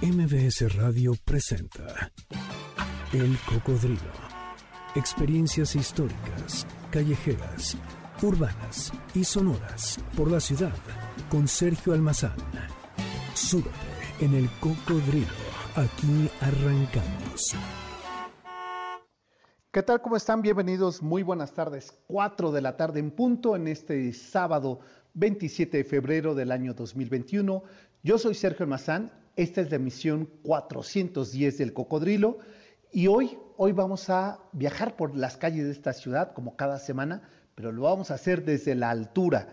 MBS Radio presenta El Cocodrilo. Experiencias históricas, callejeras, urbanas y sonoras por la ciudad con Sergio Almazán. Súbete en El Cocodrilo. Aquí arrancamos. ¿Qué tal? ¿Cómo están? Bienvenidos. Muy buenas tardes. 4 de la tarde en punto en este sábado 27 de febrero del año 2021. Yo soy Sergio Almazán esta es la emisión 410 del Cocodrilo y hoy, hoy vamos a viajar por las calles de esta ciudad como cada semana, pero lo vamos a hacer desde la altura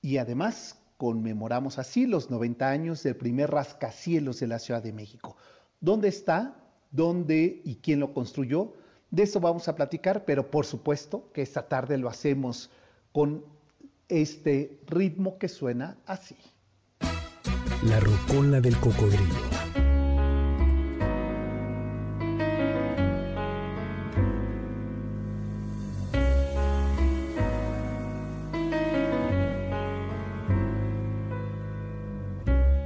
y además conmemoramos así los 90 años del primer rascacielos de la Ciudad de México. ¿Dónde está? ¿Dónde y quién lo construyó? De eso vamos a platicar, pero por supuesto que esta tarde lo hacemos con este ritmo que suena así. La rocola del cocodrilo.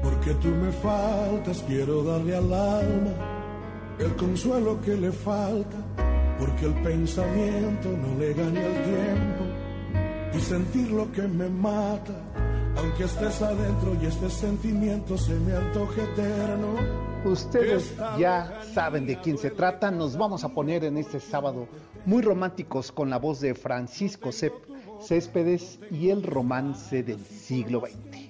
Porque tú me faltas, quiero darle al alma el consuelo que le falta, porque el pensamiento no le gane el tiempo y sentir lo que me mata aunque estés adentro y este sentimiento se me antoje eterno. Ustedes ya saben de quién se trata. Nos vamos a poner en este sábado muy románticos con la voz de Francisco Céspedes y el romance del siglo XX.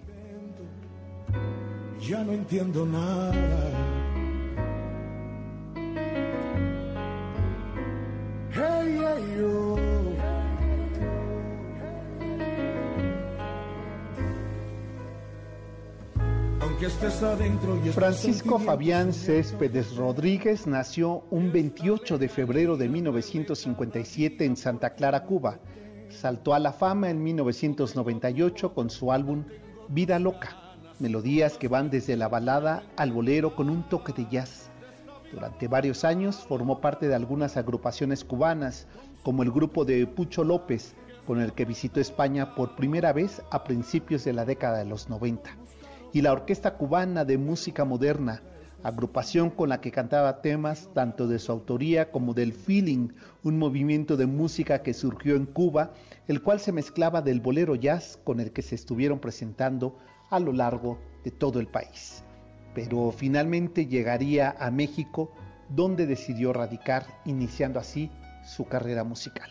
Ya no entiendo nada. Francisco Fabián Céspedes Rodríguez nació un 28 de febrero de 1957 en Santa Clara, Cuba. Saltó a la fama en 1998 con su álbum Vida Loca, melodías que van desde la balada al bolero con un toque de jazz. Durante varios años formó parte de algunas agrupaciones cubanas, como el grupo de Pucho López, con el que visitó España por primera vez a principios de la década de los 90 y la Orquesta Cubana de Música Moderna, agrupación con la que cantaba temas tanto de su autoría como del feeling, un movimiento de música que surgió en Cuba, el cual se mezclaba del bolero jazz con el que se estuvieron presentando a lo largo de todo el país. Pero finalmente llegaría a México, donde decidió radicar, iniciando así su carrera musical.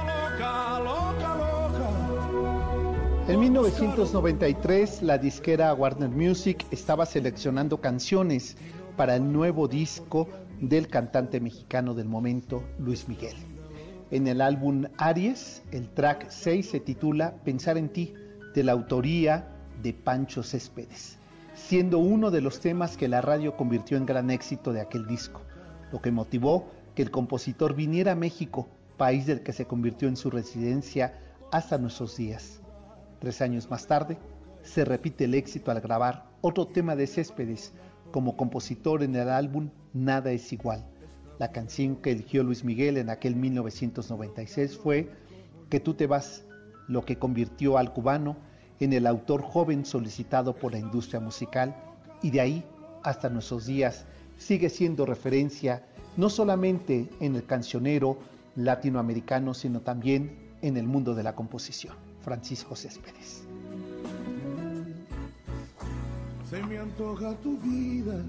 en 1993, la disquera Warner Music estaba seleccionando canciones para el nuevo disco del cantante mexicano del momento, Luis Miguel. En el álbum Aries, el track 6 se titula Pensar en ti, de la autoría de Pancho Céspedes, siendo uno de los temas que la radio convirtió en gran éxito de aquel disco, lo que motivó que el compositor viniera a México, país del que se convirtió en su residencia hasta nuestros días. Tres años más tarde, se repite el éxito al grabar otro tema de Céspedes como compositor en el álbum Nada es igual. La canción que eligió Luis Miguel en aquel 1996 fue Que tú te vas, lo que convirtió al cubano en el autor joven solicitado por la industria musical y de ahí hasta nuestros días sigue siendo referencia no solamente en el cancionero latinoamericano, sino también en el mundo de la composición. Francisco Céspedes. Se me antoja tu vida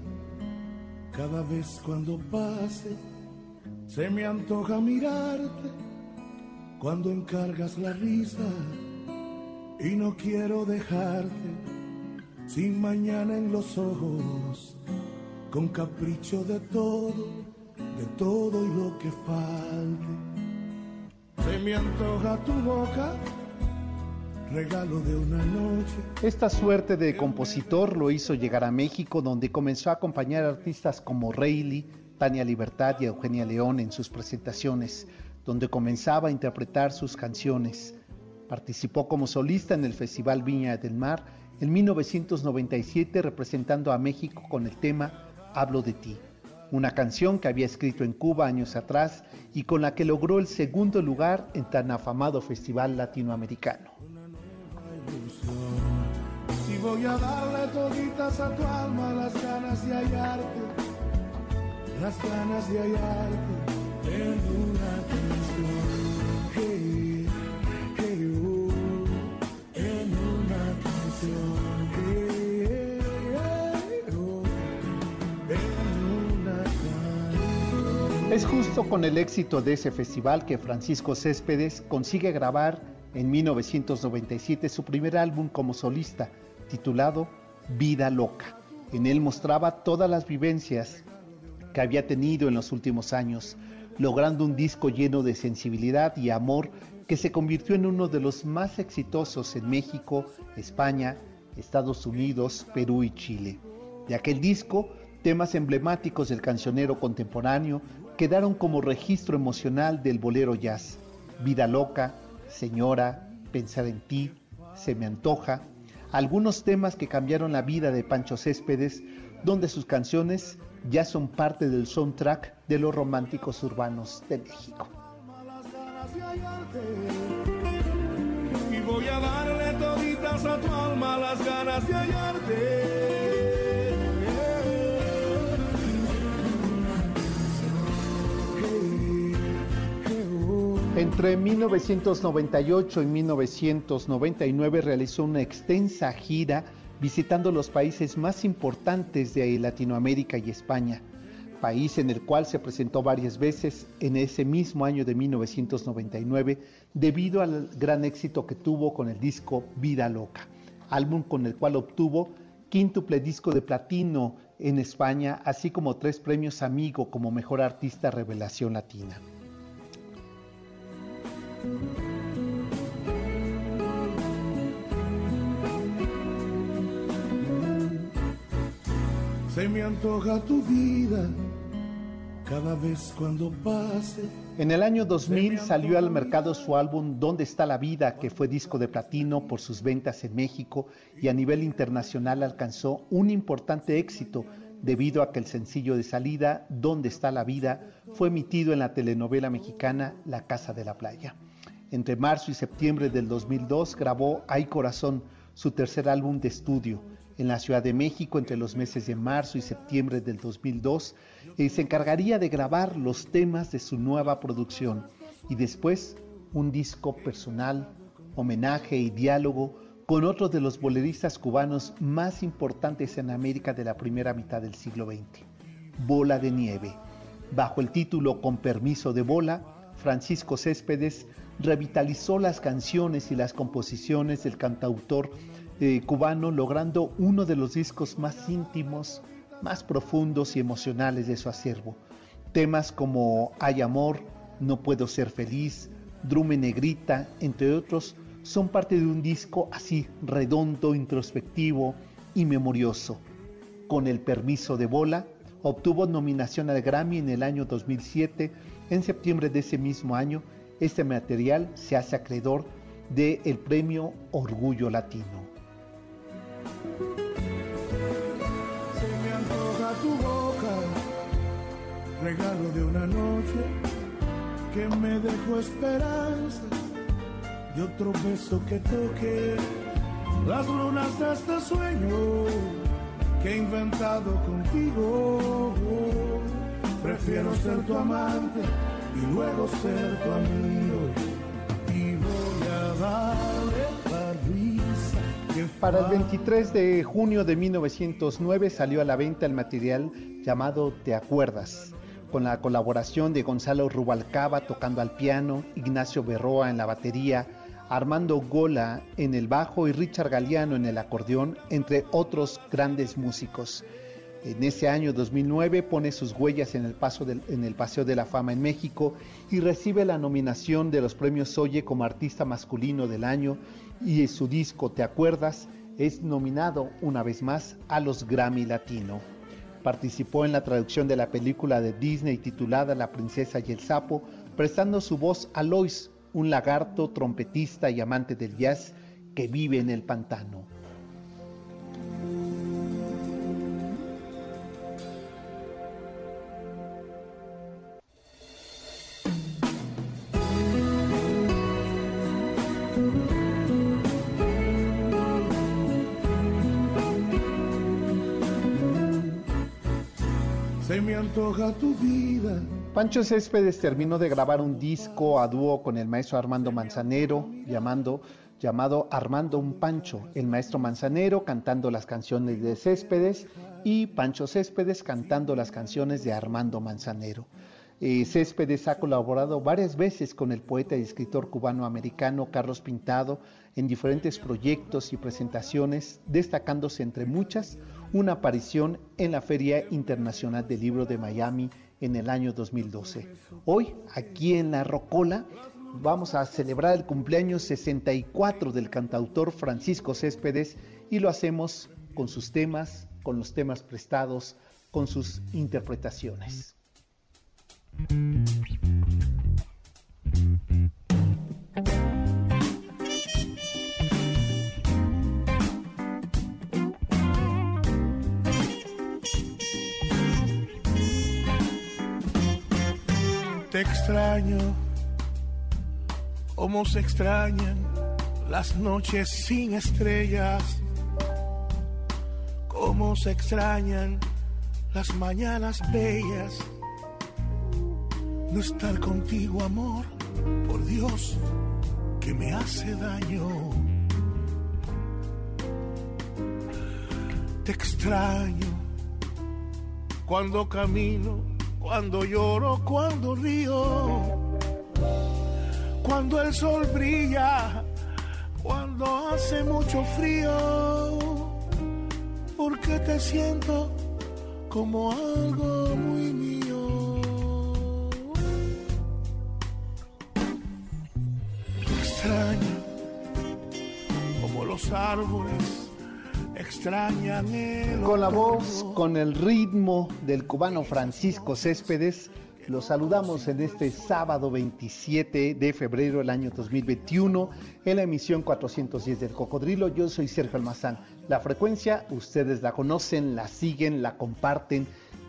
cada vez cuando pase. Se me antoja mirarte cuando encargas la risa. Y no quiero dejarte sin mañana en los ojos, con capricho de todo, de todo y lo que falte. Se me antoja tu boca regalo de una noche. Esta suerte de compositor lo hizo llegar a México, donde comenzó a acompañar a artistas como Rayleigh, Tania Libertad y Eugenia León en sus presentaciones, donde comenzaba a interpretar sus canciones. Participó como solista en el Festival Viña del Mar en 1997 representando a México con el tema Hablo de ti, una canción que había escrito en Cuba años atrás y con la que logró el segundo lugar en tan afamado festival latinoamericano. Voy a darle toditas a tu alma las ganas de hallarte, las ganas de hallarte en una canción. Hey, hey, oh, en una canción. Oh, en una. Es justo con el éxito de ese festival que Francisco Céspedes consigue grabar en 1997 su primer álbum como solista, titulado Vida Loca. En él mostraba todas las vivencias que había tenido en los últimos años, logrando un disco lleno de sensibilidad y amor que se convirtió en uno de los más exitosos en México, España, Estados Unidos, Perú y Chile. De aquel disco, temas emblemáticos del cancionero contemporáneo quedaron como registro emocional del bolero jazz. Vida Loca, Señora, Pensar en ti, Se me antoja, algunos temas que cambiaron la vida de Pancho Céspedes, donde sus canciones ya son parte del soundtrack de los románticos urbanos de México. Entre 1998 y 1999 realizó una extensa gira visitando los países más importantes de Latinoamérica y España, país en el cual se presentó varias veces en ese mismo año de 1999 debido al gran éxito que tuvo con el disco Vida Loca, álbum con el cual obtuvo quíntuple disco de platino en España, así como tres premios Amigo como Mejor Artista Revelación Latina. Se me antoja tu vida cada vez cuando pase. En el año 2000 salió al mercado su álbum ¿Dónde está la vida?, que fue disco de platino por sus ventas en México y a nivel internacional alcanzó un importante éxito debido a que el sencillo de salida ¿Dónde está la vida? fue emitido en la telenovela mexicana La Casa de la Playa. Entre marzo y septiembre del 2002 grabó Ay Corazón, su tercer álbum de estudio en la Ciudad de México entre los meses de marzo y septiembre del 2002 y se encargaría de grabar los temas de su nueva producción y después un disco personal, homenaje y diálogo con otro de los boleristas cubanos más importantes en América de la primera mitad del siglo XX, Bola de Nieve. Bajo el título Con permiso de Bola, Francisco Céspedes revitalizó las canciones y las composiciones del cantautor eh, cubano, logrando uno de los discos más íntimos, más profundos y emocionales de su acervo. Temas como Hay amor, No puedo ser feliz, Drume Negrita, entre otros, son parte de un disco así redondo, introspectivo y memorioso. Con el permiso de Bola, obtuvo nominación al Grammy en el año 2007. En septiembre de ese mismo año, este material se hace acreedor del premio Orgullo Latino. Se me antoja tu boca, regalo de una noche que me dejó esperanza de otro beso que toque las lunas de este sueño que he inventado contigo. Prefiero ser tu amante y luego ser tu amigo y voy a darle la risa que Para el fa- 23 de junio de 1909 salió a la venta el material llamado Te acuerdas, con la colaboración de Gonzalo Rubalcaba tocando al piano, Ignacio Berroa en la batería, Armando Gola en el bajo y Richard Galeano en el acordeón, entre otros grandes músicos. En ese año 2009 pone sus huellas en el, paso en el Paseo de la Fama en México y recibe la nominación de los premios Oye como Artista Masculino del Año y su disco Te Acuerdas es nominado una vez más a los Grammy Latino. Participó en la traducción de la película de Disney titulada La Princesa y el Sapo, prestando su voz a Lois, un lagarto, trompetista y amante del jazz que vive en el pantano. Pancho Céspedes terminó de grabar un disco a dúo con el maestro Armando Manzanero, llamando, llamado Armando un Pancho, el maestro Manzanero cantando las canciones de Céspedes y Pancho Céspedes cantando las canciones de Armando Manzanero. Eh, Céspedes ha colaborado varias veces con el poeta y escritor cubano-americano Carlos Pintado en diferentes proyectos y presentaciones, destacándose entre muchas una aparición en la Feria Internacional del Libro de Miami en el año 2012. Hoy, aquí en La Rocola, vamos a celebrar el cumpleaños 64 del cantautor Francisco Céspedes y lo hacemos con sus temas, con los temas prestados, con sus interpretaciones. Extraño, como se extrañan las noches sin estrellas, como se extrañan las mañanas bellas. No estar contigo, amor, por Dios, que me hace daño. Te extraño cuando camino cuando lloro, cuando río, cuando el sol brilla, cuando hace mucho frío, porque te siento como algo muy mío. extraño como los árboles Con la voz, con el ritmo del cubano Francisco Céspedes, los saludamos en este sábado 27 de febrero del año 2021 en la emisión 410 del Cocodrilo. Yo soy Sergio Almazán. La frecuencia, ustedes la conocen, la siguen, la comparten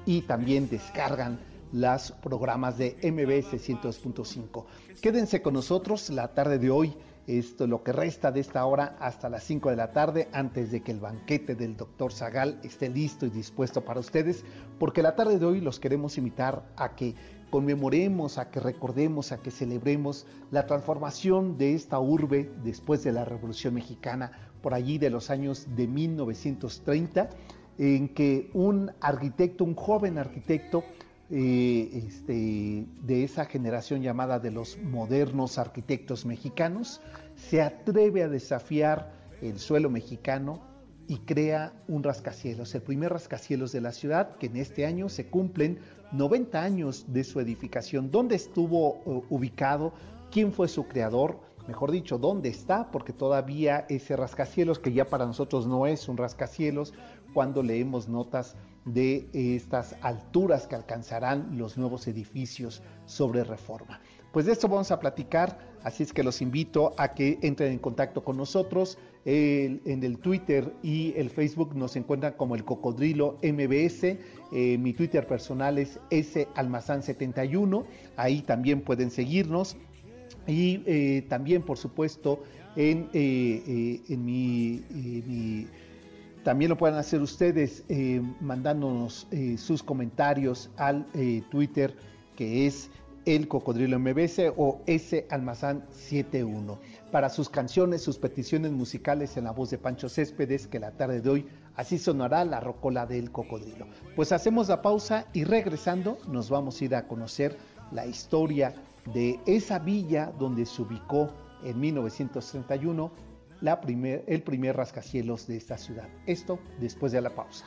y también descargan los programas de MBS 102.5. Quédense con nosotros la tarde de hoy esto lo que resta de esta hora hasta las 5 de la tarde antes de que el banquete del doctor Zagal esté listo y dispuesto para ustedes, porque la tarde de hoy los queremos invitar a que conmemoremos, a que recordemos, a que celebremos la transformación de esta urbe después de la Revolución Mexicana, por allí de los años de 1930, en que un arquitecto, un joven arquitecto, este, de esa generación llamada de los modernos arquitectos mexicanos, se atreve a desafiar el suelo mexicano y crea un rascacielos, el primer rascacielos de la ciudad, que en este año se cumplen 90 años de su edificación. ¿Dónde estuvo ubicado? ¿Quién fue su creador? Mejor dicho, ¿dónde está? Porque todavía ese rascacielos, que ya para nosotros no es un rascacielos, cuando leemos notas de estas alturas que alcanzarán los nuevos edificios sobre reforma. Pues de esto vamos a platicar, así es que los invito a que entren en contacto con nosotros. en el Twitter y el Facebook nos encuentran como el Cocodrilo MBS. Eh, mi Twitter personal es salmazán71. Ahí también pueden seguirnos. Y eh, también, por supuesto, en, eh, en mi también lo pueden hacer ustedes eh, mandándonos eh, sus comentarios al eh, Twitter que es el Cocodrilo MBS o S Almazán 71. Para sus canciones, sus peticiones musicales en la voz de Pancho Céspedes, que la tarde de hoy así sonará la rocola del Cocodrilo. Pues hacemos la pausa y regresando nos vamos a ir a conocer la historia de esa villa donde se ubicó en 1931 el primer rascacielos de esta ciudad. Esto después de la pausa.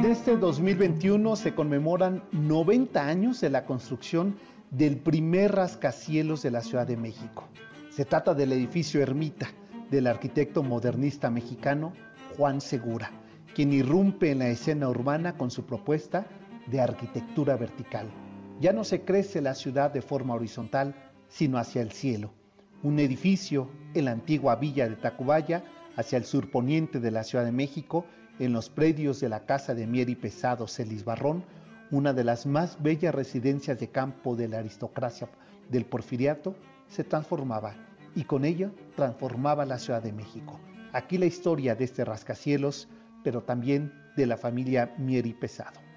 En este 2021 se conmemoran 90 años de la construcción del primer rascacielos de la Ciudad de México. Se trata del edificio Ermita del arquitecto modernista mexicano Juan Segura, quien irrumpe en la escena urbana con su propuesta de arquitectura vertical. Ya no se crece la ciudad de forma horizontal, sino hacia el cielo. Un edificio en la antigua villa de Tacubaya, hacia el surponiente de la Ciudad de México, en los predios de la casa de Mier y Pesado Celis Barrón, una de las más bellas residencias de campo de la aristocracia del porfiriato, se transformaba y con ella transformaba la Ciudad de México. Aquí la historia de este rascacielos, pero también de la familia Mier y Pesado.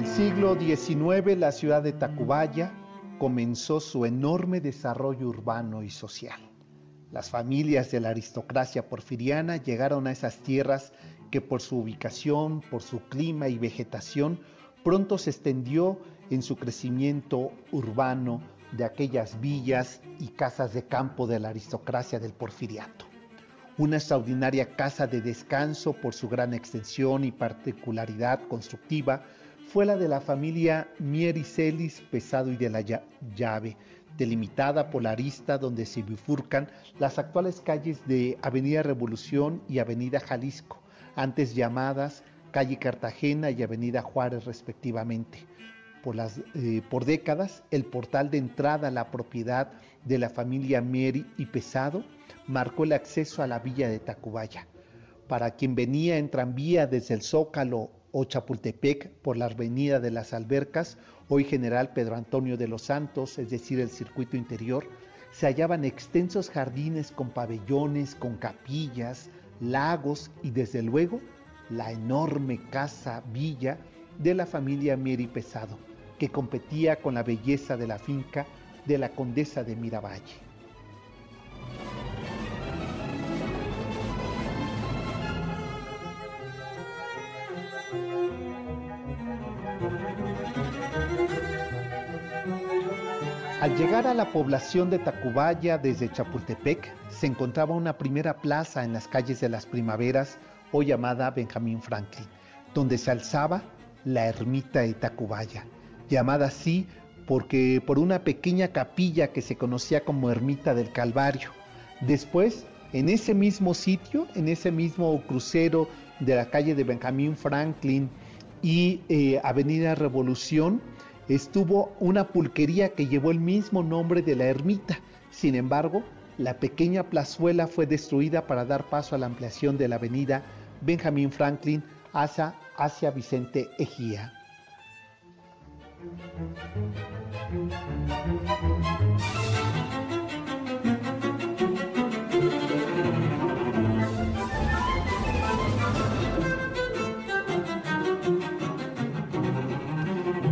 El siglo XIX la ciudad de Tacubaya comenzó su enorme desarrollo urbano y social. Las familias de la aristocracia porfiriana llegaron a esas tierras que por su ubicación, por su clima y vegetación, pronto se extendió en su crecimiento urbano de aquellas villas y casas de campo de la aristocracia del porfiriato. Una extraordinaria casa de descanso por su gran extensión y particularidad constructiva fue la de la familia Miericelis Pesado y de la Llave, delimitada por la arista donde se bifurcan las actuales calles de Avenida Revolución y Avenida Jalisco, antes llamadas Calle Cartagena y Avenida Juárez respectivamente. Por, eh, por décadas, el portal de entrada a la propiedad de la familia Mieri y Pesado marcó el acceso a la villa de Tacubaya. Para quien venía en tranvía desde el Zócalo o Chapultepec por la avenida de las Albercas, hoy General Pedro Antonio de los Santos, es decir, el circuito interior, se hallaban extensos jardines con pabellones, con capillas, lagos y desde luego la enorme casa villa de la familia Mieri Pesado, que competía con la belleza de la finca de la condesa de Miravalle. Al llegar a la población de Tacubaya desde Chapultepec, se encontraba una primera plaza en las calles de las Primaveras, hoy llamada Benjamín Franklin, donde se alzaba la ermita de Tacubaya, llamada así porque por una pequeña capilla que se conocía como Ermita del Calvario. Después, en ese mismo sitio, en ese mismo crucero de la calle de Benjamín Franklin y eh, Avenida Revolución, estuvo una pulquería que llevó el mismo nombre de la ermita. Sin embargo, la pequeña plazuela fue destruida para dar paso a la ampliación de la avenida Benjamin Franklin hacia, hacia Vicente Ejía.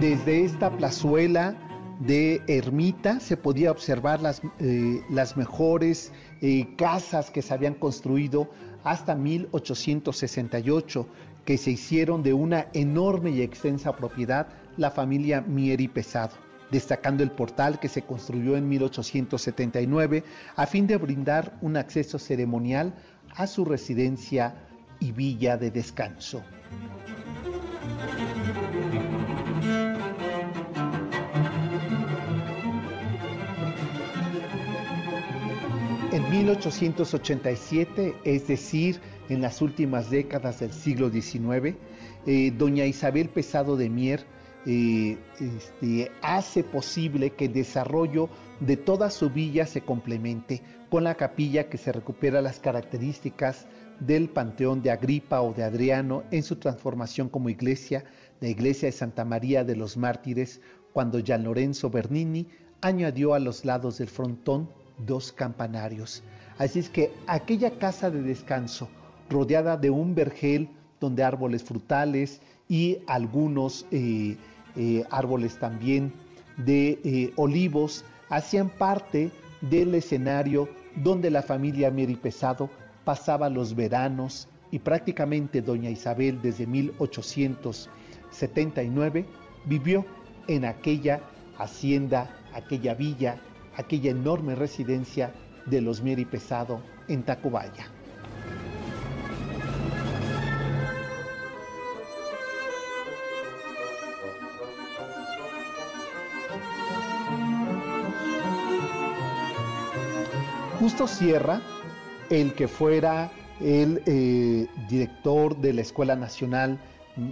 Desde esta plazuela de ermita se podía observar las, eh, las mejores eh, casas que se habían construido hasta 1868, que se hicieron de una enorme y extensa propiedad la familia Mieri Pesado, destacando el portal que se construyó en 1879 a fin de brindar un acceso ceremonial a su residencia y villa de descanso. 1887, es decir, en las últimas décadas del siglo XIX, eh, doña Isabel Pesado de Mier eh, este, hace posible que el desarrollo de toda su villa se complemente con la capilla que se recupera las características del Panteón de Agripa o de Adriano en su transformación como iglesia, la iglesia de Santa María de los Mártires, cuando Gian Lorenzo Bernini añadió a los lados del frontón dos campanarios. Así es que aquella casa de descanso, rodeada de un vergel donde árboles frutales y algunos eh, eh, árboles también de eh, olivos, hacían parte del escenario donde la familia Meri Pesado pasaba los veranos y prácticamente doña Isabel desde 1879 vivió en aquella hacienda, aquella villa aquella enorme residencia de los Mieri Pesado en Tacubaya. Justo Sierra, el que fuera el eh, director de la Escuela Nacional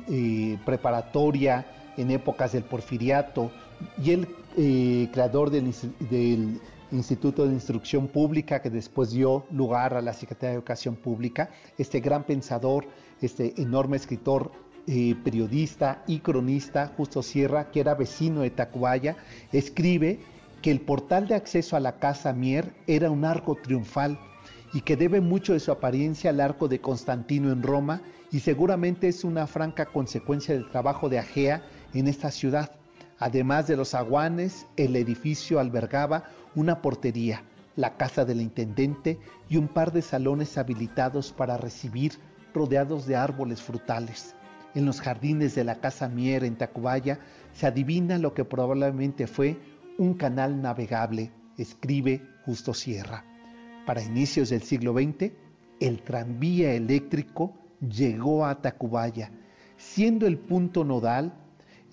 eh, Preparatoria en épocas del Porfiriato y el creador del, Instituto de Instrucción Pública, que después dio lugar a la Secretaría de Educación Pública, este gran pensador, este enorme escritor, eh, periodista y cronista, Justo Sierra, que era vecino de Tacubaya, escribe que el portal de acceso a la Casa Mier era un arco triunfal y que debe mucho de su apariencia al arco de Constantino en Roma y seguramente es una franca consecuencia del trabajo de Agea en esta ciudad. Además de los aguanes, el edificio albergaba una portería, la casa del intendente y un par de salones habilitados para recibir rodeados de árboles frutales. En los jardines de la Casa Mier en Tacubaya se adivina lo que probablemente fue un canal navegable, escribe Justo Sierra. Para inicios del siglo XX, el tranvía eléctrico llegó a Tacubaya, siendo el punto nodal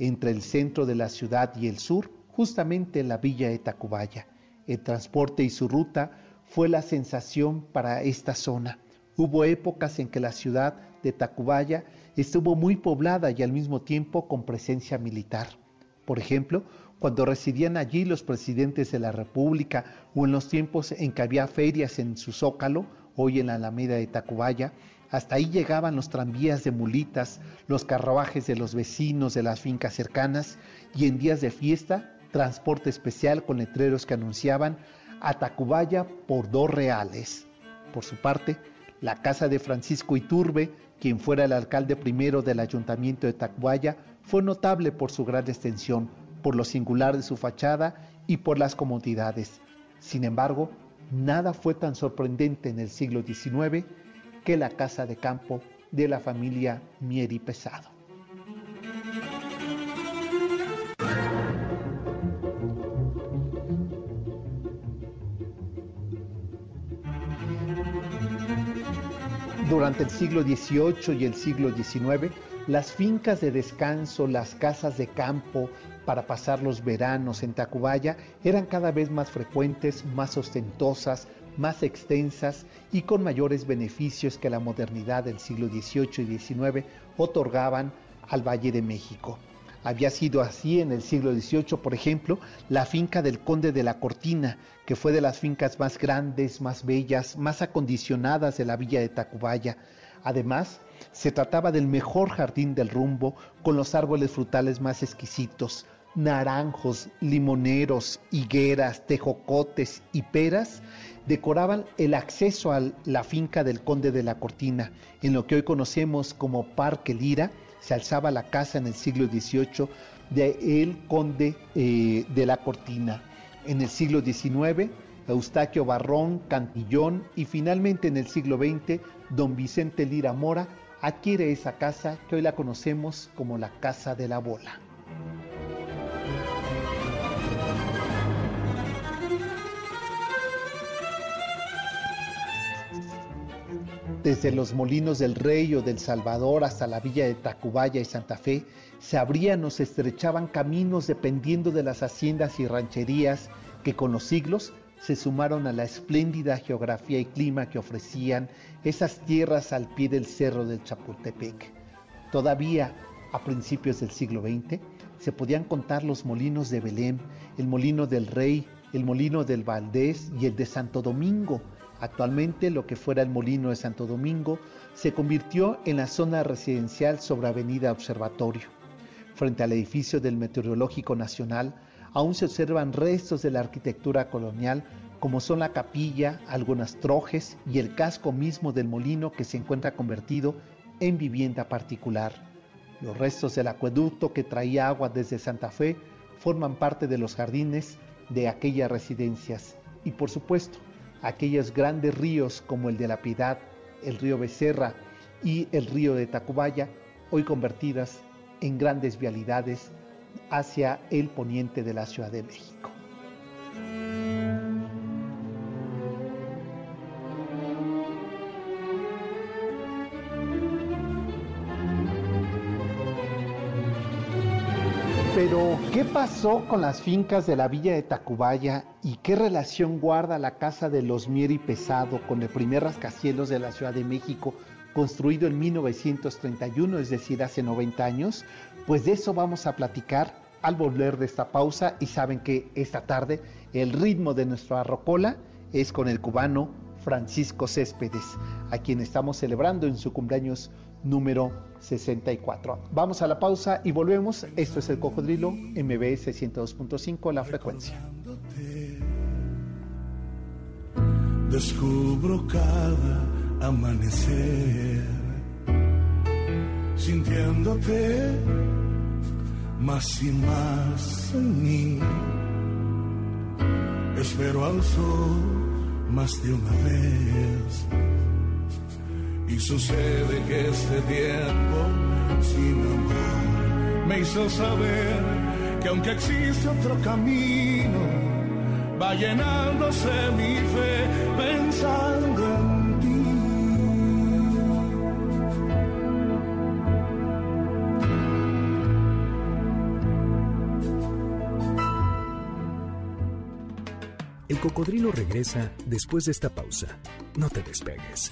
entre el centro de la ciudad y el sur, justamente en la villa de Tacubaya. El transporte y su ruta fue la sensación para esta zona. Hubo épocas en que la ciudad de Tacubaya estuvo muy poblada y al mismo tiempo con presencia militar. Por ejemplo, cuando residían allí los presidentes de la República o en los tiempos en que había ferias en su zócalo, hoy en la Alameda de Tacubaya, hasta ahí llegaban los tranvías de mulitas, los carruajes de los vecinos de las fincas cercanas y en días de fiesta, transporte especial con letreros que anunciaban a Tacubaya por dos reales. Por su parte, la casa de Francisco Iturbe, quien fuera el alcalde primero del ayuntamiento de Tacubaya, fue notable por su gran extensión, por lo singular de su fachada y por las comodidades. Sin embargo, nada fue tan sorprendente en el siglo XIX que la casa de campo de la familia Mieri Pesado. Durante el siglo XVIII y el siglo XIX, las fincas de descanso, las casas de campo para pasar los veranos en Tacubaya eran cada vez más frecuentes, más ostentosas, más extensas y con mayores beneficios que la modernidad del siglo XVIII y XIX otorgaban al Valle de México. Había sido así en el siglo XVIII, por ejemplo, la finca del conde de la Cortina, que fue de las fincas más grandes, más bellas, más acondicionadas de la villa de Tacubaya. Además, se trataba del mejor jardín del rumbo, con los árboles frutales más exquisitos, naranjos, limoneros, higueras, tejocotes y peras, decoraban el acceso a la finca del conde de la Cortina. En lo que hoy conocemos como Parque Lira, se alzaba la casa en el siglo XVIII de el conde eh, de la Cortina. En el siglo XIX, Eustaquio Barrón, Cantillón y finalmente en el siglo XX, don Vicente Lira Mora adquiere esa casa que hoy la conocemos como la Casa de la Bola. Desde los molinos del Rey o del Salvador hasta la villa de Tacubaya y Santa Fe, se abrían o se estrechaban caminos dependiendo de las haciendas y rancherías que con los siglos se sumaron a la espléndida geografía y clima que ofrecían esas tierras al pie del cerro del Chapultepec. Todavía a principios del siglo XX se podían contar los molinos de Belén, el molino del Rey, el molino del Valdés y el de Santo Domingo, Actualmente lo que fuera el molino de Santo Domingo se convirtió en la zona residencial sobre Avenida Observatorio. Frente al edificio del Meteorológico Nacional aún se observan restos de la arquitectura colonial como son la capilla, algunas trojes y el casco mismo del molino que se encuentra convertido en vivienda particular. Los restos del acueducto que traía agua desde Santa Fe forman parte de los jardines de aquellas residencias y por supuesto aquellos grandes ríos como el de la Piedad, el río Becerra y el río de Tacubaya, hoy convertidas en grandes vialidades hacia el poniente de la Ciudad de México. Pero, ¿qué pasó con las fincas de la villa de Tacubaya y qué relación guarda la casa de los Mieri Pesado con el primer rascacielos de la Ciudad de México, construido en 1931, es decir, hace 90 años? Pues de eso vamos a platicar al volver de esta pausa y saben que esta tarde el ritmo de nuestra rocola es con el cubano Francisco Céspedes, a quien estamos celebrando en su cumpleaños número 64. Vamos a la pausa y volvemos. Esto es el Cocodrilo MBS 102.5, la frecuencia. Descubro cada amanecer, sintiéndote más y más en mí. Espero al sol más de una vez y sucede que este tiempo sin amor me hizo saber que aunque existe otro camino, va llenándose mi fe pensando en ti. El cocodrilo regresa después de esta pausa. No te despegues.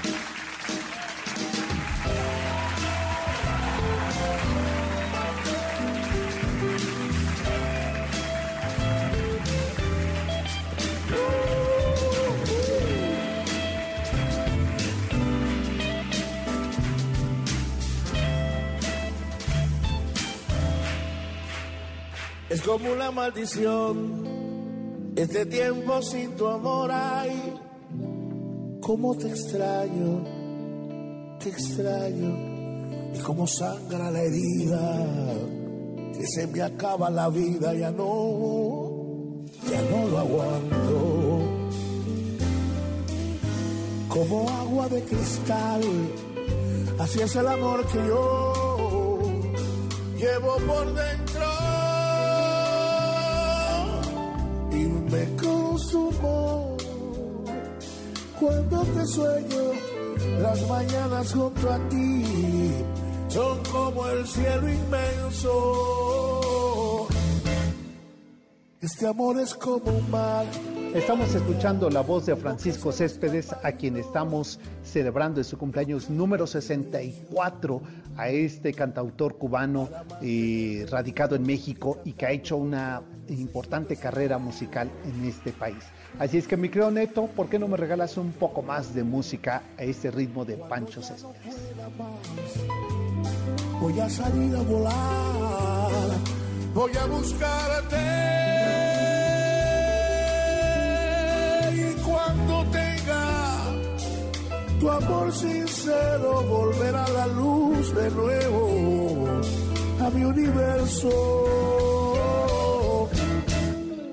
como una maldición. Este tiempo sin tu amor hay. Cómo te extraño, te extraño. Y como sangra la herida, que se me acaba la vida, ya no, ya no lo aguanto. Como agua de cristal, así es el amor que yo llevo por dentro cuando te sueño. Las mañanas junto a ti son como el cielo inmenso. Este amor es como un Estamos escuchando la voz de Francisco Céspedes, a quien estamos celebrando en su cumpleaños número 64, a este cantautor cubano eh, radicado en México y que ha hecho una importante carrera musical en este país. Así es que mi creo Neto, ¿por qué no me regalas un poco más de música a este ritmo de Pancho Céspedes? Voy a salir a volar, voy a buscarte. Y cuando tenga tu amor sincero, volverá la luz de nuevo a mi universo.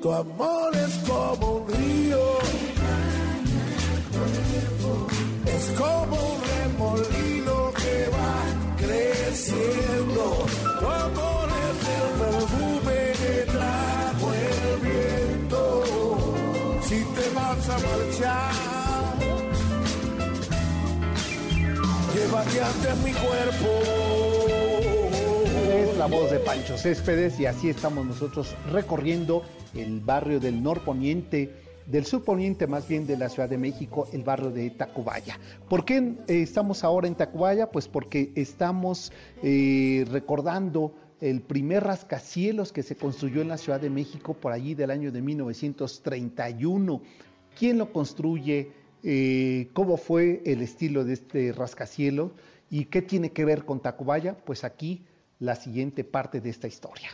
Tu amor es como un río, es como un remolino que va creciendo. Tu amor es el perfume que trajo el viento. Si te vas a marchar. mi cuerpo. La voz de Pancho Céspedes y así estamos nosotros recorriendo el barrio del norponiente, del surponiente más bien de la Ciudad de México, el barrio de Tacubaya. ¿Por qué eh, estamos ahora en Tacubaya? Pues porque estamos eh, recordando el primer rascacielos que se construyó en la Ciudad de México por allí del año de 1931. ¿Quién lo construye? Eh, cómo fue el estilo de este rascacielos y qué tiene que ver con Tacubaya, pues aquí la siguiente parte de esta historia.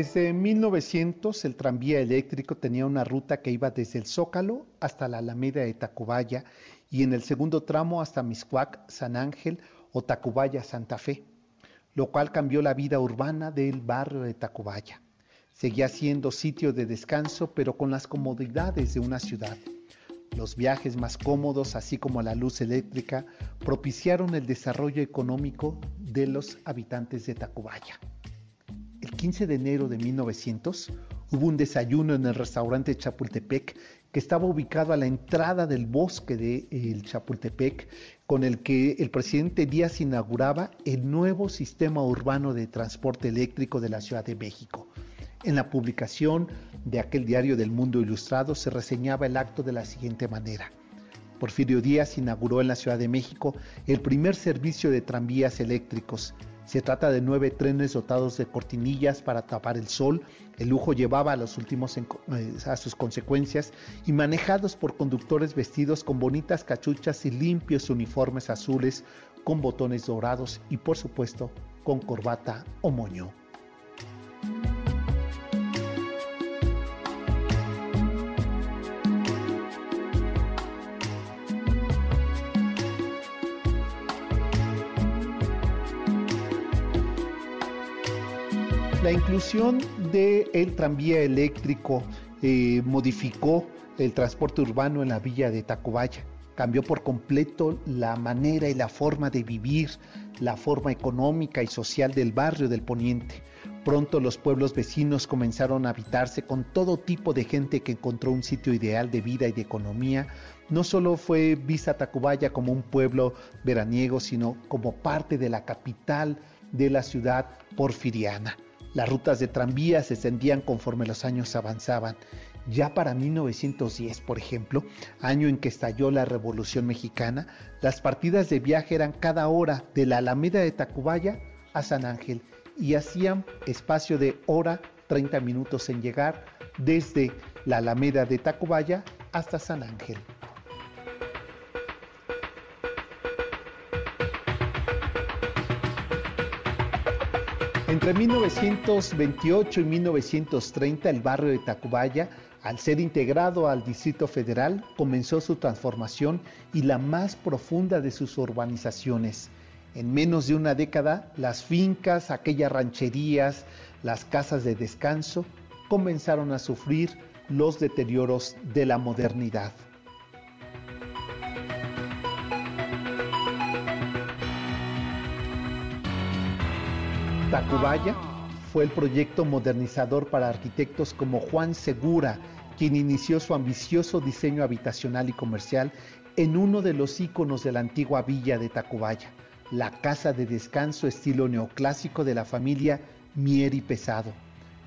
Desde 1900 el tranvía eléctrico tenía una ruta que iba desde el Zócalo hasta la Alameda de Tacubaya y en el segundo tramo hasta Miscuac, San Ángel o Tacubaya, Santa Fe, lo cual cambió la vida urbana del barrio de Tacubaya. Seguía siendo sitio de descanso, pero con las comodidades de una ciudad. Los viajes más cómodos, así como la luz eléctrica, propiciaron el desarrollo económico de los habitantes de Tacubaya. 15 de enero de 1900 hubo un desayuno en el restaurante Chapultepec que estaba ubicado a la entrada del bosque de el Chapultepec, con el que el presidente Díaz inauguraba el nuevo sistema urbano de transporte eléctrico de la Ciudad de México. En la publicación de aquel diario del Mundo Ilustrado se reseñaba el acto de la siguiente manera. Porfirio Díaz inauguró en la Ciudad de México el primer servicio de tranvías eléctricos se trata de nueve trenes dotados de cortinillas para tapar el sol. El lujo llevaba a los últimos eh, a sus consecuencias y manejados por conductores vestidos con bonitas cachuchas y limpios uniformes azules con botones dorados y por supuesto con corbata o moño. Inclusión del tranvía eléctrico eh, modificó el transporte urbano en la villa de Tacubaya. Cambió por completo la manera y la forma de vivir, la forma económica y social del barrio del Poniente. Pronto los pueblos vecinos comenzaron a habitarse con todo tipo de gente que encontró un sitio ideal de vida y de economía. No solo fue vista Tacubaya como un pueblo veraniego, sino como parte de la capital de la ciudad porfiriana. Las rutas de tranvía se extendían conforme los años avanzaban. Ya para 1910, por ejemplo, año en que estalló la Revolución Mexicana, las partidas de viaje eran cada hora de la Alameda de Tacubaya a San Ángel y hacían espacio de hora 30 minutos en llegar desde la Alameda de Tacubaya hasta San Ángel. Entre 1928 y 1930 el barrio de Tacubaya, al ser integrado al Distrito Federal, comenzó su transformación y la más profunda de sus urbanizaciones. En menos de una década, las fincas, aquellas rancherías, las casas de descanso comenzaron a sufrir los deterioros de la modernidad. Tacubaya fue el proyecto modernizador para arquitectos como Juan Segura, quien inició su ambicioso diseño habitacional y comercial en uno de los íconos de la antigua villa de Tacubaya, la casa de descanso estilo neoclásico de la familia Mier y Pesado.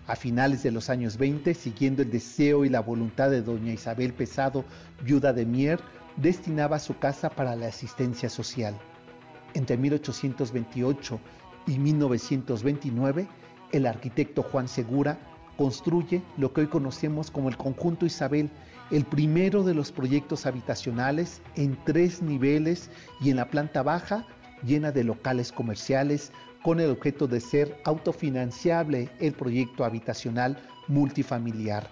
A finales de los años 20, siguiendo el deseo y la voluntad de doña Isabel Pesado, viuda de Mier, destinaba su casa para la asistencia social. entre 1828 y 1929, el arquitecto Juan Segura construye lo que hoy conocemos como el conjunto Isabel, el primero de los proyectos habitacionales en tres niveles y en la planta baja llena de locales comerciales con el objeto de ser autofinanciable el proyecto habitacional multifamiliar.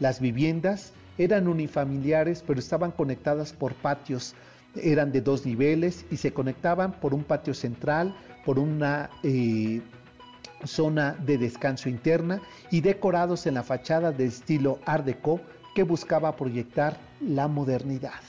Las viviendas eran unifamiliares pero estaban conectadas por patios, eran de dos niveles y se conectaban por un patio central, por una eh, zona de descanso interna y decorados en la fachada de estilo Art Deco que buscaba proyectar la modernidad.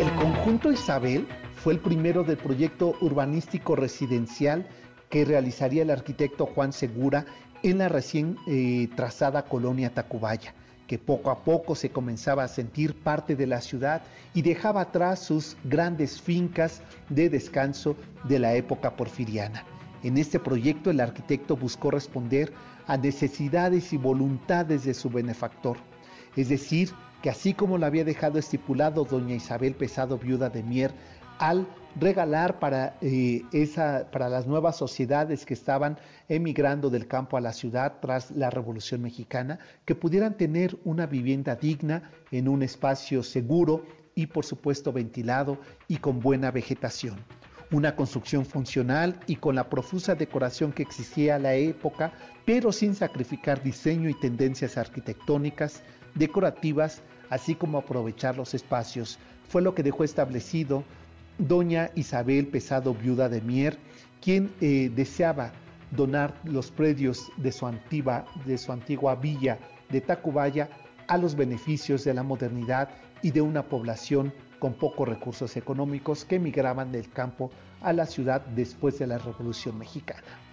El conjunto Isabel fue el primero del proyecto urbanístico residencial que realizaría el arquitecto Juan Segura en la recién eh, trazada colonia Tacubaya que poco a poco se comenzaba a sentir parte de la ciudad y dejaba atrás sus grandes fincas de descanso de la época porfiriana. En este proyecto el arquitecto buscó responder a necesidades y voluntades de su benefactor, es decir, que así como lo había dejado estipulado doña Isabel Pesado, viuda de Mier, al regalar para, eh, esa, para las nuevas sociedades que estaban emigrando del campo a la ciudad tras la Revolución Mexicana, que pudieran tener una vivienda digna en un espacio seguro y por supuesto ventilado y con buena vegetación. Una construcción funcional y con la profusa decoración que existía a la época, pero sin sacrificar diseño y tendencias arquitectónicas, decorativas, así como aprovechar los espacios, fue lo que dejó establecido doña Isabel Pesado, viuda de Mier, quien eh, deseaba donar los predios de su, antigua, de su antigua villa de Tacubaya a los beneficios de la modernidad y de una población con pocos recursos económicos que emigraban del campo a la ciudad después de la Revolución Mexicana.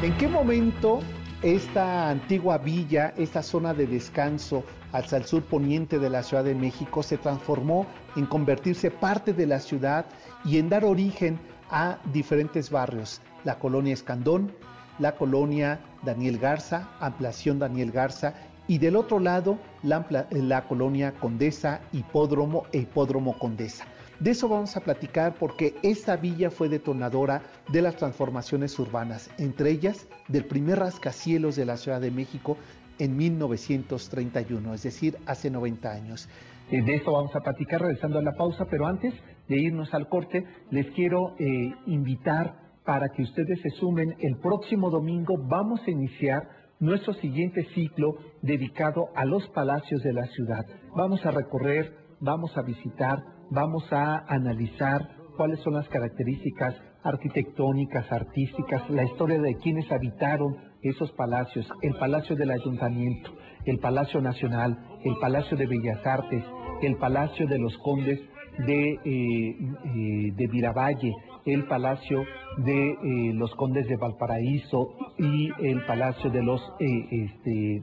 ¿En qué momento esta antigua villa, esta zona de descanso hacia el sur poniente de la Ciudad de México se transformó en convertirse parte de la ciudad y en dar origen a diferentes barrios? La colonia Escandón, la colonia Daniel Garza, ampliación Daniel Garza y del otro lado la, la colonia Condesa, Hipódromo e Hipódromo Condesa. De eso vamos a platicar porque esta villa fue detonadora de las transformaciones urbanas, entre ellas del primer rascacielos de la Ciudad de México en 1931, es decir, hace 90 años. Eh, de eso vamos a platicar regresando a la pausa, pero antes de irnos al corte, les quiero eh, invitar para que ustedes se sumen. El próximo domingo vamos a iniciar nuestro siguiente ciclo dedicado a los palacios de la ciudad. Vamos a recorrer, vamos a visitar vamos a analizar cuáles son las características arquitectónicas, artísticas, la historia de quienes habitaron esos palacios, el Palacio del Ayuntamiento, el Palacio Nacional, el Palacio de Bellas Artes, el Palacio de los Condes de, eh, eh, de Miravalle, el Palacio de eh, los Condes de Valparaíso y el Palacio de los este,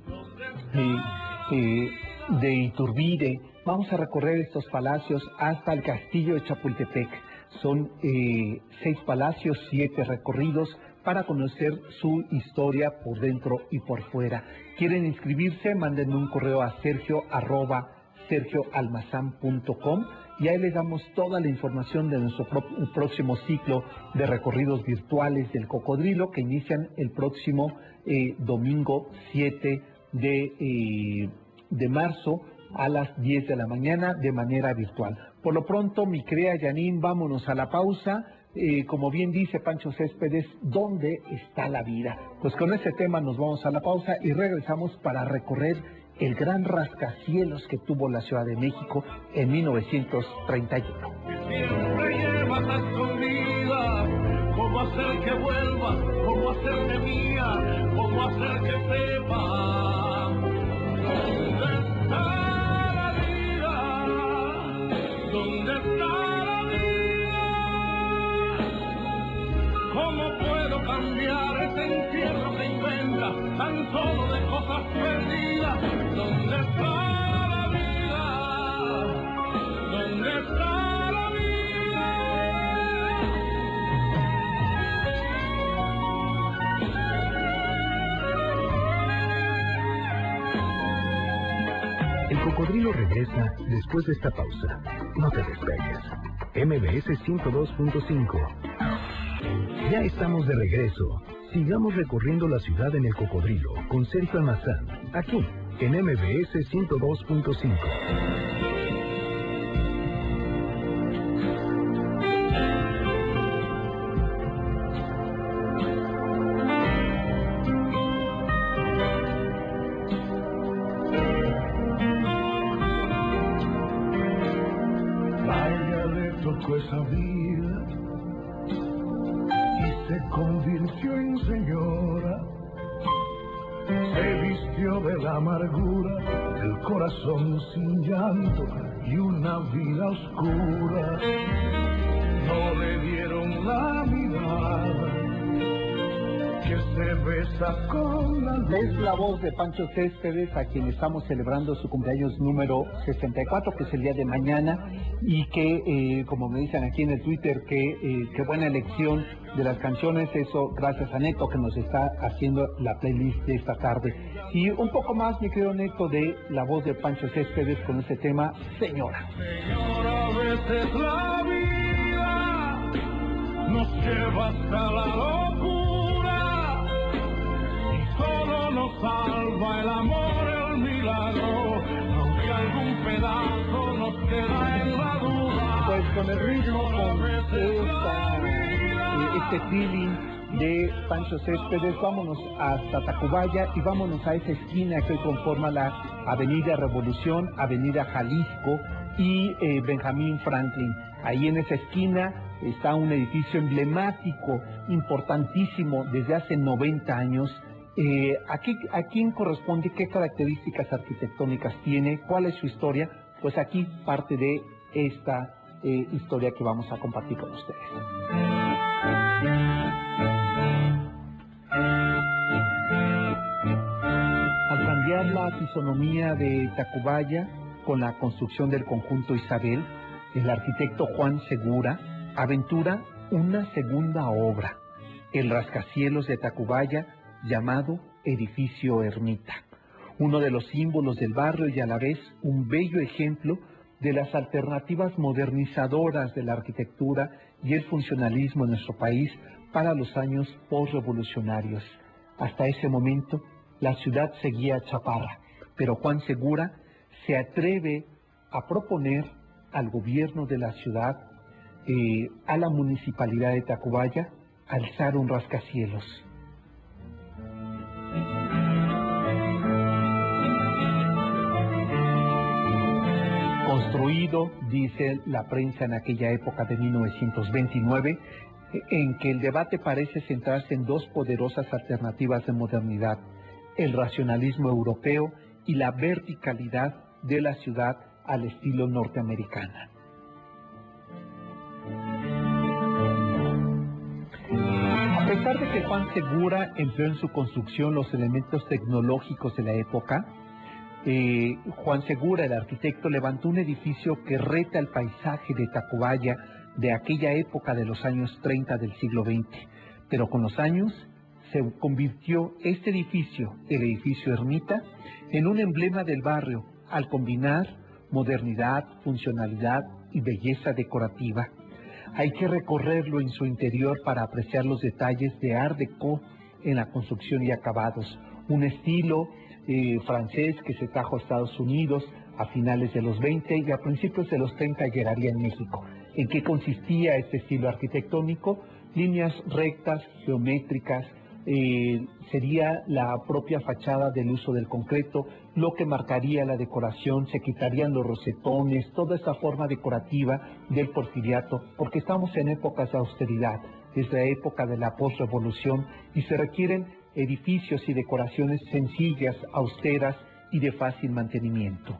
de Iturbide, Vamos a recorrer estos palacios hasta el castillo de Chapultepec. Son eh, seis palacios, siete recorridos para conocer su historia por dentro y por fuera. ¿Quieren inscribirse? Manden un correo a sergio arroba sergioalmazán.com y ahí les damos toda la información de nuestro próximo ciclo de recorridos virtuales del cocodrilo que inician el próximo eh, domingo 7 de, eh, de marzo a las 10 de la mañana de manera virtual. Por lo pronto, mi crea Yanin, vámonos a la pausa. Eh, como bien dice Pancho Céspedes, ¿dónde está la vida? Pues con ese tema nos vamos a la pausa y regresamos para recorrer el gran rascacielos que tuvo la Ciudad de México en 1931. ¿Cómo hacer que vuelva? ¿Cómo? ¿Cómo hacer que sepa? tan solo de cosas perdidas. ¿Dónde está la vida? ¿Dónde está? la vida, el Cocodrilo regresa después de esta pausa. No te despegues. MBS 102.5. Ya estamos de regreso. Sigamos recorriendo la ciudad en el cocodrilo con Sergio Almazán, aquí en MBS 102.5. corazón sin llanto y una vida oscura. Es la voz de Pancho Céspedes, a quien estamos celebrando su cumpleaños número 64, que es el día de mañana, y que, eh, como me dicen aquí en el Twitter, que eh, qué buena elección de las canciones, eso gracias a Neto que nos está haciendo la playlist de esta tarde. Y un poco más, mi querido Neto, de la voz de Pancho Céspedes con este tema, Señora. Señora, a veces la vida nos lleva hasta la locura nos salva el amor, el milagro, aunque algún pedazo nos queda en la duda. Pues con el ritmo, con esta este feeling de Pancho Céspedes, vámonos hasta Tacubaya y vámonos a esa esquina que conforma la Avenida Revolución, Avenida Jalisco y eh, Benjamín Franklin. Ahí en esa esquina está un edificio emblemático, importantísimo, desde hace 90 años. Eh, ¿a, ¿A quién corresponde? ¿Qué características arquitectónicas tiene? ¿Cuál es su historia? Pues aquí parte de esta eh, historia que vamos a compartir con ustedes. Al cambiar la fisonomía de Tacubaya con la construcción del conjunto Isabel, el arquitecto Juan Segura aventura una segunda obra, el rascacielos de Tacubaya llamado Edificio Ermita, uno de los símbolos del barrio y a la vez un bello ejemplo de las alternativas modernizadoras de la arquitectura y el funcionalismo en nuestro país para los años postrevolucionarios. Hasta ese momento, la ciudad seguía chaparra, pero Juan Segura se atreve a proponer al gobierno de la ciudad, eh, a la municipalidad de Tacubaya, alzar un rascacielos. Construido, dice la prensa en aquella época de 1929, en que el debate parece centrarse en dos poderosas alternativas de modernidad, el racionalismo europeo y la verticalidad de la ciudad al estilo norteamericana. A pesar de que Juan Segura empleó en su construcción los elementos tecnológicos de la época, eh, Juan Segura, el arquitecto, levantó un edificio que reta el paisaje de Tacubaya de aquella época de los años 30 del siglo XX. Pero con los años se convirtió este edificio, el edificio Ermita, en un emblema del barrio al combinar modernidad, funcionalidad y belleza decorativa. Hay que recorrerlo en su interior para apreciar los detalles de Art Deco en la construcción y acabados, un estilo eh, francés que se trajo a Estados Unidos a finales de los 20 y a principios de los 30 llegaría en México. ¿En qué consistía este estilo arquitectónico? Líneas rectas, geométricas, eh, sería la propia fachada del uso del concreto, lo que marcaría la decoración, se quitarían los rosetones, toda esa forma decorativa del porfiriato, porque estamos en épocas de austeridad, desde la época de la postrevolución, y se requieren edificios y decoraciones sencillas, austeras y de fácil mantenimiento.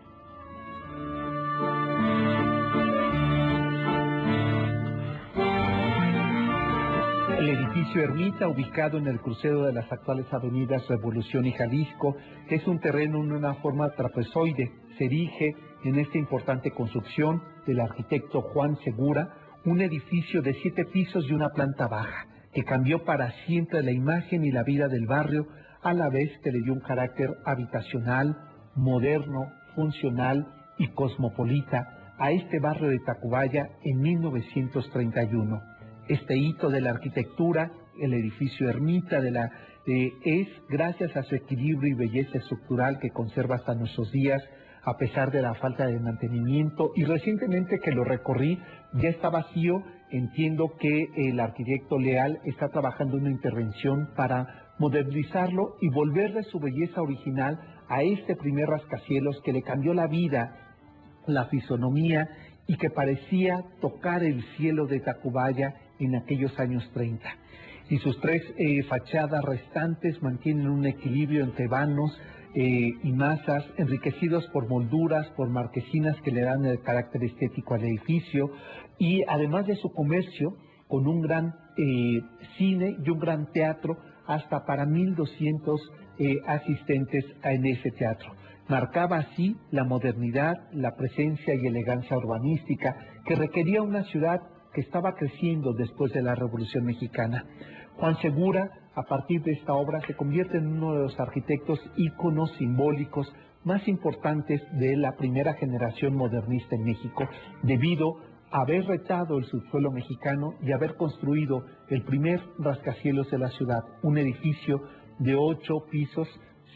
El edificio Ermita, ubicado en el crucero de las actuales avenidas Revolución y Jalisco, es un terreno en una forma trapezoide. Se erige en esta importante construcción del arquitecto Juan Segura, un edificio de siete pisos y una planta baja que cambió para siempre la imagen y la vida del barrio, a la vez que le dio un carácter habitacional, moderno, funcional y cosmopolita a este barrio de Tacubaya en 1931. Este hito de la arquitectura, el edificio ermita de la eh, es gracias a su equilibrio y belleza estructural que conserva hasta nuestros días, a pesar de la falta de mantenimiento. Y recientemente que lo recorrí, ya está vacío. Entiendo que el arquitecto Leal está trabajando una intervención para modernizarlo y volverle su belleza original a este primer rascacielos que le cambió la vida, la fisonomía y que parecía tocar el cielo de Tacubaya en aquellos años 30 y sus tres eh, fachadas restantes mantienen un equilibrio entre vanos eh, y masas enriquecidos por molduras, por marquesinas que le dan el carácter estético al edificio y además de su comercio con un gran eh, cine y un gran teatro hasta para 1.200 asistentes en ese teatro. Marcaba así la modernidad, la presencia y elegancia urbanística que requería una ciudad que estaba creciendo después de la Revolución Mexicana. Juan Segura, a partir de esta obra, se convierte en uno de los arquitectos íconos simbólicos más importantes de la primera generación modernista en México, debido a haber retado el subsuelo mexicano y haber construido el primer rascacielos de la ciudad, un edificio de ocho pisos,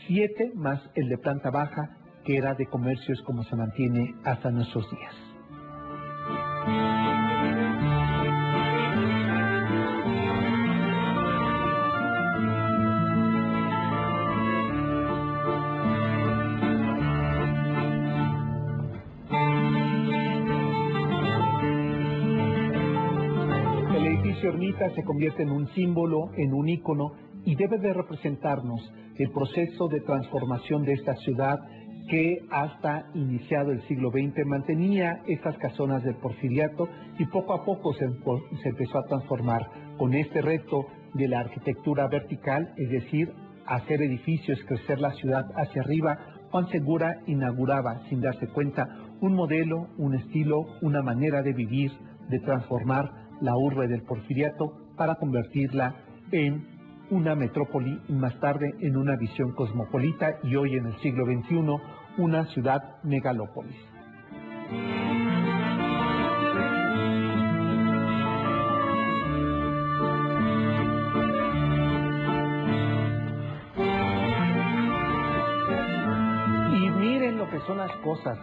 siete más el de planta baja, que era de comercios como se mantiene hasta nuestros días. Se convierte en un símbolo, en un ícono y debe de representarnos el proceso de transformación de esta ciudad que hasta iniciado el siglo XX mantenía estas casonas del porfiriato y poco a poco se, se empezó a transformar con este reto de la arquitectura vertical, es decir, hacer edificios, crecer la ciudad hacia arriba. Juan Segura inauguraba, sin darse cuenta, un modelo, un estilo, una manera de vivir, de transformar la urbe del porfiriato para convertirla en una metrópoli y más tarde en una visión cosmopolita y hoy en el siglo XXI una ciudad megalópolis. Y miren lo que son las cosas.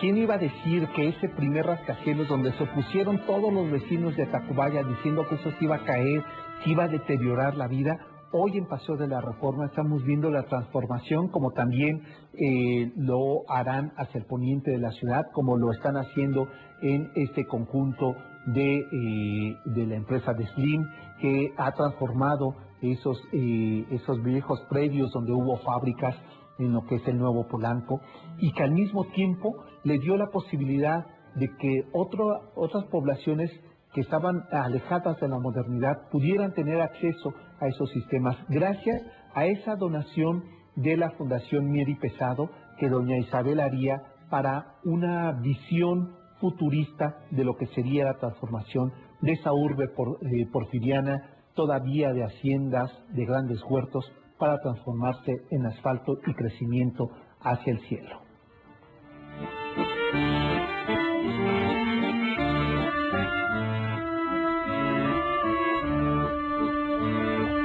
¿Quién iba a decir que ese primer rascacielos donde se opusieron todos los vecinos de Tacubaya diciendo que eso se iba a caer, que iba a deteriorar la vida, hoy en Paseo de la Reforma estamos viendo la transformación como también eh, lo harán hacia el poniente de la ciudad, como lo están haciendo en este conjunto de, eh, de la empresa de Slim, que ha transformado esos, eh, esos viejos predios donde hubo fábricas en lo que es el nuevo Polanco, y que al mismo tiempo le dio la posibilidad de que otras poblaciones que estaban alejadas de la modernidad pudieran tener acceso a esos sistemas gracias a esa donación de la Fundación Mieri Pesado que doña Isabel haría para una visión futurista de lo que sería la transformación de esa urbe eh, porfiriana, todavía de haciendas, de grandes huertos, para transformarse en asfalto y crecimiento hacia el cielo.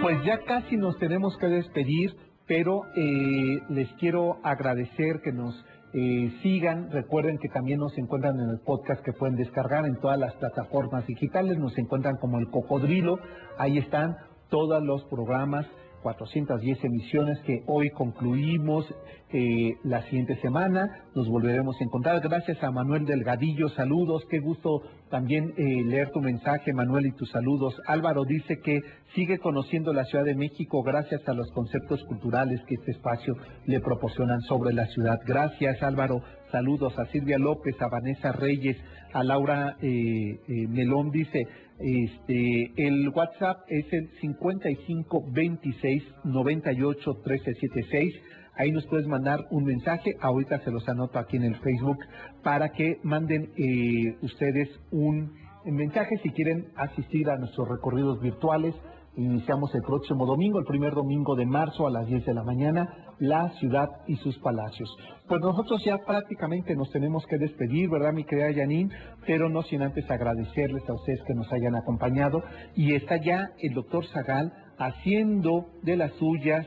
Pues ya casi nos tenemos que despedir, pero eh, les quiero agradecer que nos eh, sigan. Recuerden que también nos encuentran en el podcast que pueden descargar en todas las plataformas digitales. Nos encuentran como el cocodrilo. Ahí están todos los programas 410 emisiones que hoy concluimos eh, la siguiente semana. Nos volveremos a encontrar. Gracias a Manuel Delgadillo. Saludos. Qué gusto también eh, leer tu mensaje, Manuel, y tus saludos. Álvaro dice que sigue conociendo la Ciudad de México gracias a los conceptos culturales que este espacio le proporcionan sobre la ciudad. Gracias, Álvaro. Saludos a Silvia López, a Vanessa Reyes, a Laura eh, Melón. Dice, este, el WhatsApp es el 55 26 98 1376. Ahí nos puedes mandar un mensaje. Ahorita se los anoto aquí en el Facebook para que manden eh, ustedes un mensaje si quieren asistir a nuestros recorridos virtuales. Iniciamos el próximo domingo, el primer domingo de marzo a las 10 de la mañana la ciudad y sus palacios. Pues nosotros ya prácticamente nos tenemos que despedir, ¿verdad, mi querida Yanin? Pero no sin antes agradecerles a ustedes que nos hayan acompañado. Y está ya el doctor Zagal haciendo de las suyas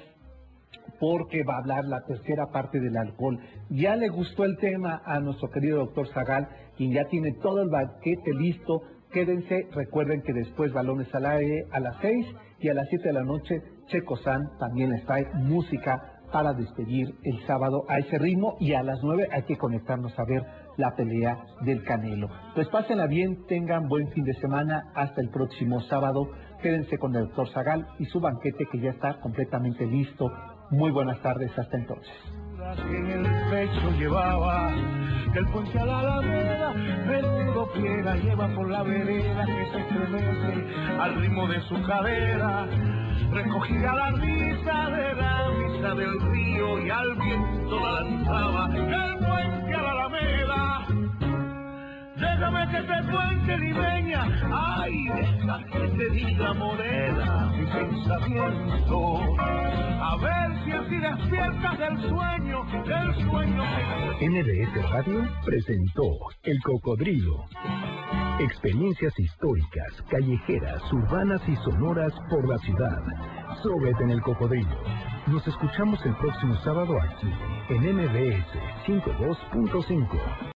porque va a hablar la tercera parte del alcohol. Ya le gustó el tema a nuestro querido doctor Zagal, quien ya tiene todo el banquete listo. Quédense, recuerden que después balones al aire a las seis y a las siete de la noche Checo San también les trae música para despedir el sábado a ese ritmo y a las nueve hay que conectarnos a ver la pelea del Canelo. Pues pásenla bien, tengan buen fin de semana, hasta el próximo sábado. Quédense con el doctor Zagal y su banquete que ya está completamente listo. Muy buenas tardes, hasta entonces. En el pecho llevaba del puente a la alameda, el pliega lleva por la vereda que se estremece al ritmo de su cadera. Recogía la risa de la misa del río y al viento la lanzaba del puente a la alameda. Déjame que te cuente limeña, ay, deja que te diga morena mi pensamiento. A ver si así despiertas del sueño, del sueño que... NBS Radio presentó El Cocodrilo. Experiencias históricas, callejeras, urbanas y sonoras por la ciudad. Sóbete en El Cocodrilo. Nos escuchamos el próximo sábado aquí, en NBS 102.5.